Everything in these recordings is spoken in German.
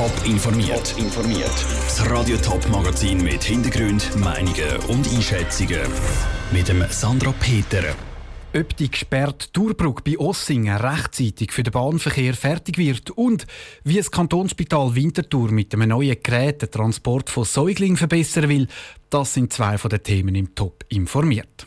Top informiert. informiert. Das Radio Top Magazin mit Hintergrund, Meinungen und Einschätzungen mit dem Sandra Peter. Ob die gesperrte Tourbrücke bei Ossingen rechtzeitig für den Bahnverkehr fertig wird und wie das Kantonsspital Winterthur mit einem neuen Gerät den Transport von Säuglingen verbessern will, das sind zwei von den Themen im Top informiert.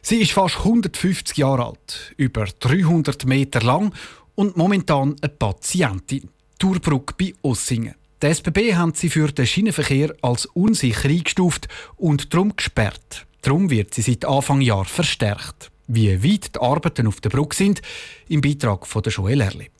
Sie ist fast 150 Jahre alt, über 300 Meter lang und momentan eine Patientin. Tourbrücke bei Ossingen. Die SBB haben sie für den Schienenverkehr als unsicher eingestuft und darum gesperrt. Darum wird sie seit Anfang Jahr verstärkt. Wie weit die Arbeiten auf der Brücke sind, im Beitrag von der Joel Erli.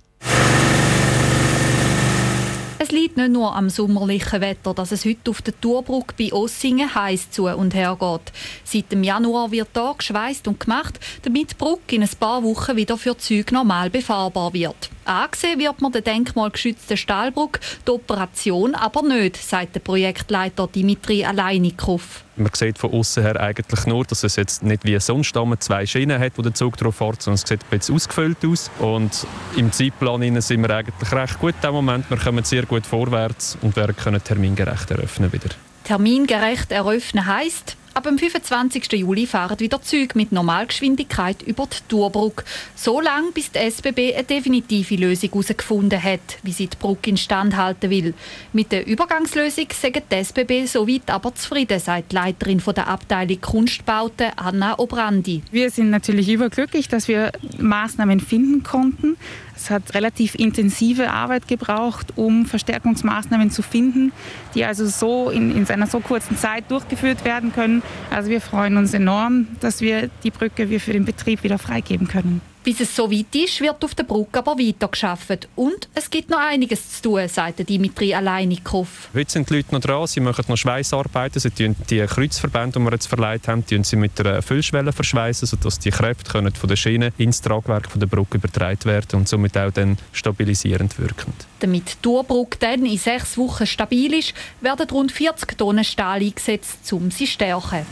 Es liegt nicht nur am sommerlichen Wetter, dass es heute auf der Tourbrücke bei Ossingen heiß zu und her geht. Seit dem Januar wird hier geschweißt und gemacht, damit die Brücke in ein paar Wochen wieder für Züge normal befahrbar wird. Angesehen wird man der denkmalgeschützten Stahlbrücke, die Operation aber nicht, sagt der Projektleiter Dimitri Aleinikow. Man sieht von außen her eigentlich nur, dass es jetzt nicht wie sonst zwei Schienen hat, wo der Zug drauf fährt, sondern es sieht ein bisschen ausgefüllt aus. Und im Zeitplan sind wir eigentlich recht gut im Moment. Wir kommen sehr gut vorwärts und werden termingerecht eröffnen wieder. Termingerecht eröffnen heisst, Ab dem 25. Juli fahren wieder Züge mit Normalgeschwindigkeit über die Tourbrücke. So lange, bis die SBB eine definitive Lösung herausgefunden hat, wie sie die Brücke instand halten will. Mit der Übergangslösung sagen die SBB soweit aber zufrieden, sagt die Leiterin der Abteilung Kunstbauten Anna Obrandi. Wir sind natürlich überglücklich, dass wir Maßnahmen finden konnten. Es hat relativ intensive Arbeit gebraucht, um Verstärkungsmaßnahmen zu finden, die also so in, in einer so kurzen Zeit durchgeführt werden können. Also wir freuen uns enorm, dass wir die Brücke wir für den Betrieb wieder freigeben können. Bis es so weit ist, wird auf der Brücke aber weiter geschafft. Und es gibt noch einiges zu tun, sagt Dimitri Aleinikow. Heute sind die Leute noch dran, sie machen noch Schweißarbeiten. Sie tun die Kreuzverbände, die wir jetzt verleiht haben, sie mit der Füllschwelle verschweißen, sodass die Kräfte können von der Schiene ins Tragwerk von der Brücke übertragen werden und somit auch dann stabilisierend wirken. Damit die Tourbrücke dann in sechs Wochen stabil ist, werden rund 40 Tonnen Stahl eingesetzt, um sie zu stärken.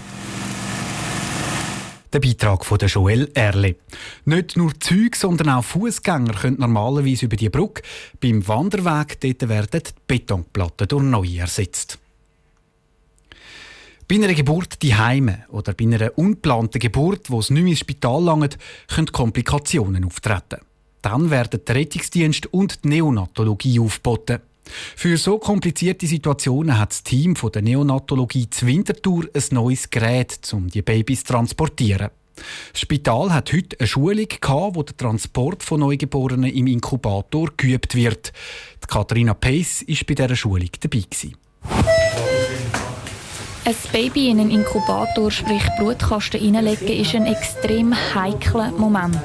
Der Beitrag von der Joel Erle. Nicht nur Züge, sondern auch Fußgänger können normalerweise über die Brücke. Beim Wanderweg dort werden die Betonplatten durch neue ersetzt. Bei einer Geburt die Heime oder bei einer unplanten Geburt, wo es nicht ins Spital langt, können Komplikationen auftreten. Dann werden der Rettungsdienst und die Neonatologie aufgeboten. Für so komplizierte Situationen hat das Team von der Neonatologie zur Winterthur ein neues Gerät, um die Babys zu transportieren. Das Spital hat heute eine Schulung gehabt, wo der Transport von Neugeborenen im Inkubator geübt wird. Katharina Pace war bei dieser Schulung dabei. Gewesen. Ein Baby in einen Inkubator, sprich Brutkasten reinlegen, ist ein extrem heikler Moment.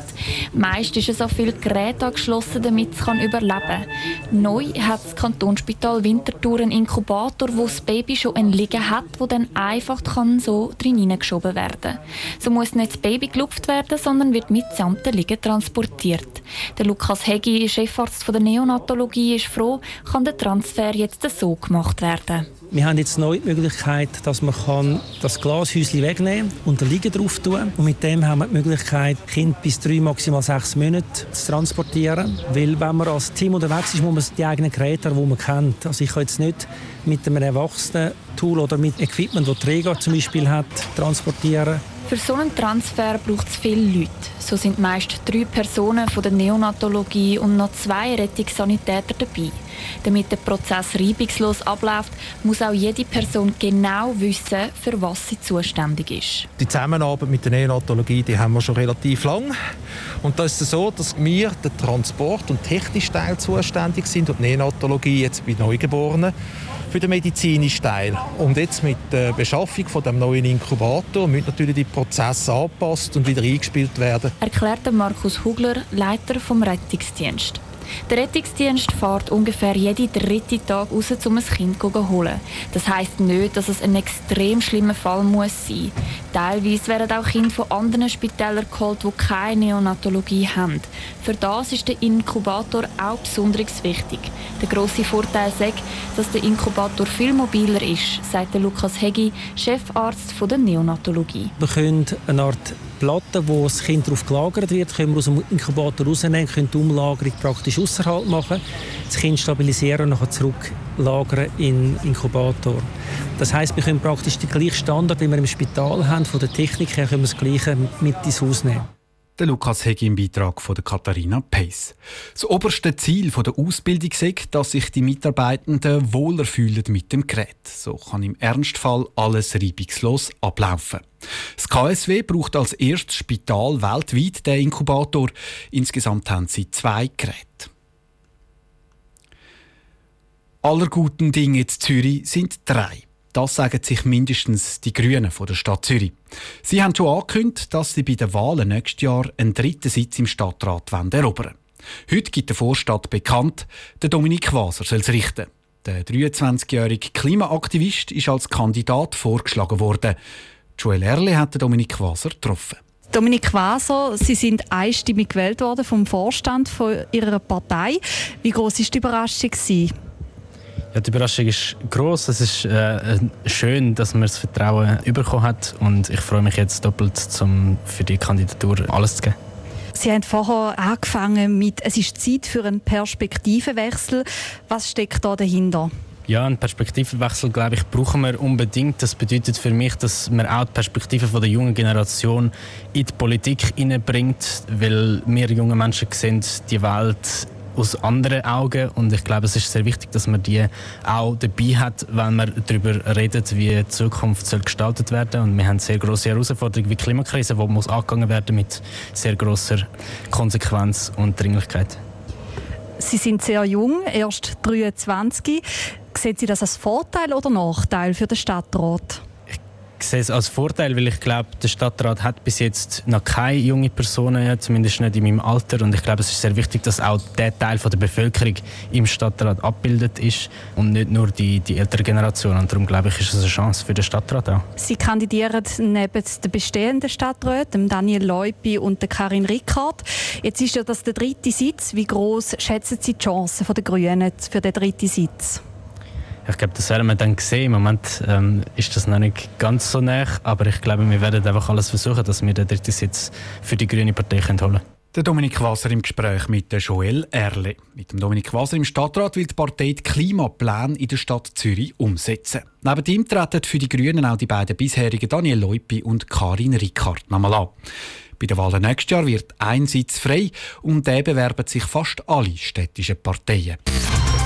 Meist ist es auf viele Geräte angeschlossen, damit es überleben kann. Neu hat das Kantonsspital Winterthur einen Inkubator, wo das Baby schon ein Liegen hat, wo dann einfach kann so drin hineingeschoben werden So muss nicht das Baby gelupft werden, sondern wird mitsamt der Liegen transportiert. Der Lukas Hegi, Chefarzt der Neonatologie, ist froh, kann der Transfer jetzt so gemacht werden. Wir haben jetzt neu die Möglichkeit, dass man kann das Glashäuschen wegnehmen und den Liegen drauf tun. Und mit dem haben wir die Möglichkeit, Kind bis drei, maximal sechs Monate zu transportieren. Weil wenn man als Team unterwegs ist, muss man die eigenen Geräte die man kennt. Also ich kann jetzt nicht mit einem erwachsenen Tool oder mit Equipment, das Träger zum Beispiel hat, transportieren. Für so einen Transfer braucht es viele Leute. So sind meist drei Personen von der Neonatologie und noch zwei Rettungssanitäter dabei. Damit der Prozess reibungslos abläuft, muss auch jede Person genau wissen, für was sie zuständig ist. Die Zusammenarbeit mit der Neonatologie die haben wir schon relativ lang. Und da ist es so, dass wir den Transport und technischen Teil zuständig sind und die Neonatologie jetzt bei Neugeborenen für den medizinischen Teil. Und jetzt mit der Beschaffung von dem neuen Inkubator müssen natürlich die Prozesse angepasst und wieder eingespielt werden. Erklärte Markus Hugler, Leiter vom Rettungsdienst. Der Rettungsdienst fährt ungefähr jeden dritten Tag raus, um ein Kind zu holen. Das heisst nicht, dass es ein extrem schlimmer Fall muss sein Teilweise werden auch Kinder von anderen Spitälern geholt, die keine Neonatologie haben. Für das ist der Inkubator auch besonders wichtig. Der grosse Vorteil ist, dass der Inkubator viel mobiler ist, sagt Lukas Hegi, Chefarzt der Neonatologie. Wir können eine Art Platte, wo das Kind darauf gelagert wird, können wir aus dem Inkubator rausnehmen, können die Umlagerung praktisch außerhalb machen, das Kind stabilisieren und nachher zurücklagern in den Inkubator. Das heißt, wir können praktisch den gleichen Standard, wie wir im Spital haben, von der Technik her, können wir das Gleiche mit ins Haus nehmen. Der Lukas Hegi im Beitrag von der Katharina Pace. Das oberste Ziel der Ausbildung ist, dass sich die Mitarbeitenden wohler fühlen mit dem Gerät. So kann im Ernstfall alles reibungslos ablaufen. Das KSW braucht als erstes Spital weltweit den Inkubator. Insgesamt haben sie zwei Geräte. Aller guten Dinge in Zürich sind drei. Das sagen sich mindestens die Grünen von der Stadt Zürich. Sie haben schon angekündigt, dass sie bei den Wahlen nächstes Jahr einen dritten Sitz im Stadtrat erobern Heute gibt der Vorstadt bekannt, der Dominik Waser soll es richten. Der 23-jährige Klimaaktivist ist als Kandidat vorgeschlagen worden. Joel Erle hat Dominik Waser getroffen. Dominik Waser, Sie sind einstimmig gewählt worden vom Vorstand von Ihrer Partei. Wie groß ist die Überraschung? Gewesen? Ja, die Überraschung ist groß. Es ist äh, schön, dass man das Vertrauen bekommen hat und ich freue mich jetzt doppelt, zum für die Kandidatur alles zu geben. Sie haben vorher angefangen mit, es ist Zeit für einen Perspektivenwechsel. Was steckt da dahinter? Ja, einen Perspektivenwechsel, glaube ich, brauchen wir unbedingt. Das bedeutet für mich, dass man auch die Perspektive von der jungen Generation in die Politik hineinbringt, weil wir junge Menschen sehen die Welt aus anderen Augen und ich glaube, es ist sehr wichtig, dass man die auch dabei hat, wenn man darüber redet, wie die Zukunft soll gestaltet werden und wir haben sehr große Herausforderungen wie die Klimakrise, die muss angegangen werden mit sehr großer Konsequenz und Dringlichkeit. Sie sind sehr jung, erst 23. Sehen Sie das als Vorteil oder Nachteil für den Stadtrat? Sehe es als Vorteil, weil ich glaube, der Stadtrat hat bis jetzt noch keine junge Personen, zumindest nicht in meinem Alter. Und ich glaube, es ist sehr wichtig, dass auch der Teil von der Bevölkerung im Stadtrat abbildet ist und nicht nur die, die ältere Generation. Und darum glaube ich, ist es eine Chance für den Stadtrat auch. Sie kandidieren neben den bestehenden Stadträten, Daniel Leupi und Karin Rickard. Jetzt ist ja das der dritte Sitz. Wie groß schätzen Sie die Chancen der Grünen für den dritten Sitz? Ich glaube, das werden wir dann sehen. Im Moment ähm, ist das noch nicht ganz so nah, aber ich glaube, wir werden einfach alles versuchen, dass wir den dritten Sitz für die Grüne Partei holen können. Der Dominik Wasser im Gespräch mit der Joel Erle. Mit dem Dominik Wasser im Stadtrat will die Partei die Klimapläne in der Stadt Zürich umsetzen. Neben ihm treten für die Grünen auch die beiden bisherigen Daniel Leupi und Karin Rickard nochmal an. Bei den Wahlen nächstes Jahr wird ein Sitz frei und der bewerben sich fast alle städtischen Parteien.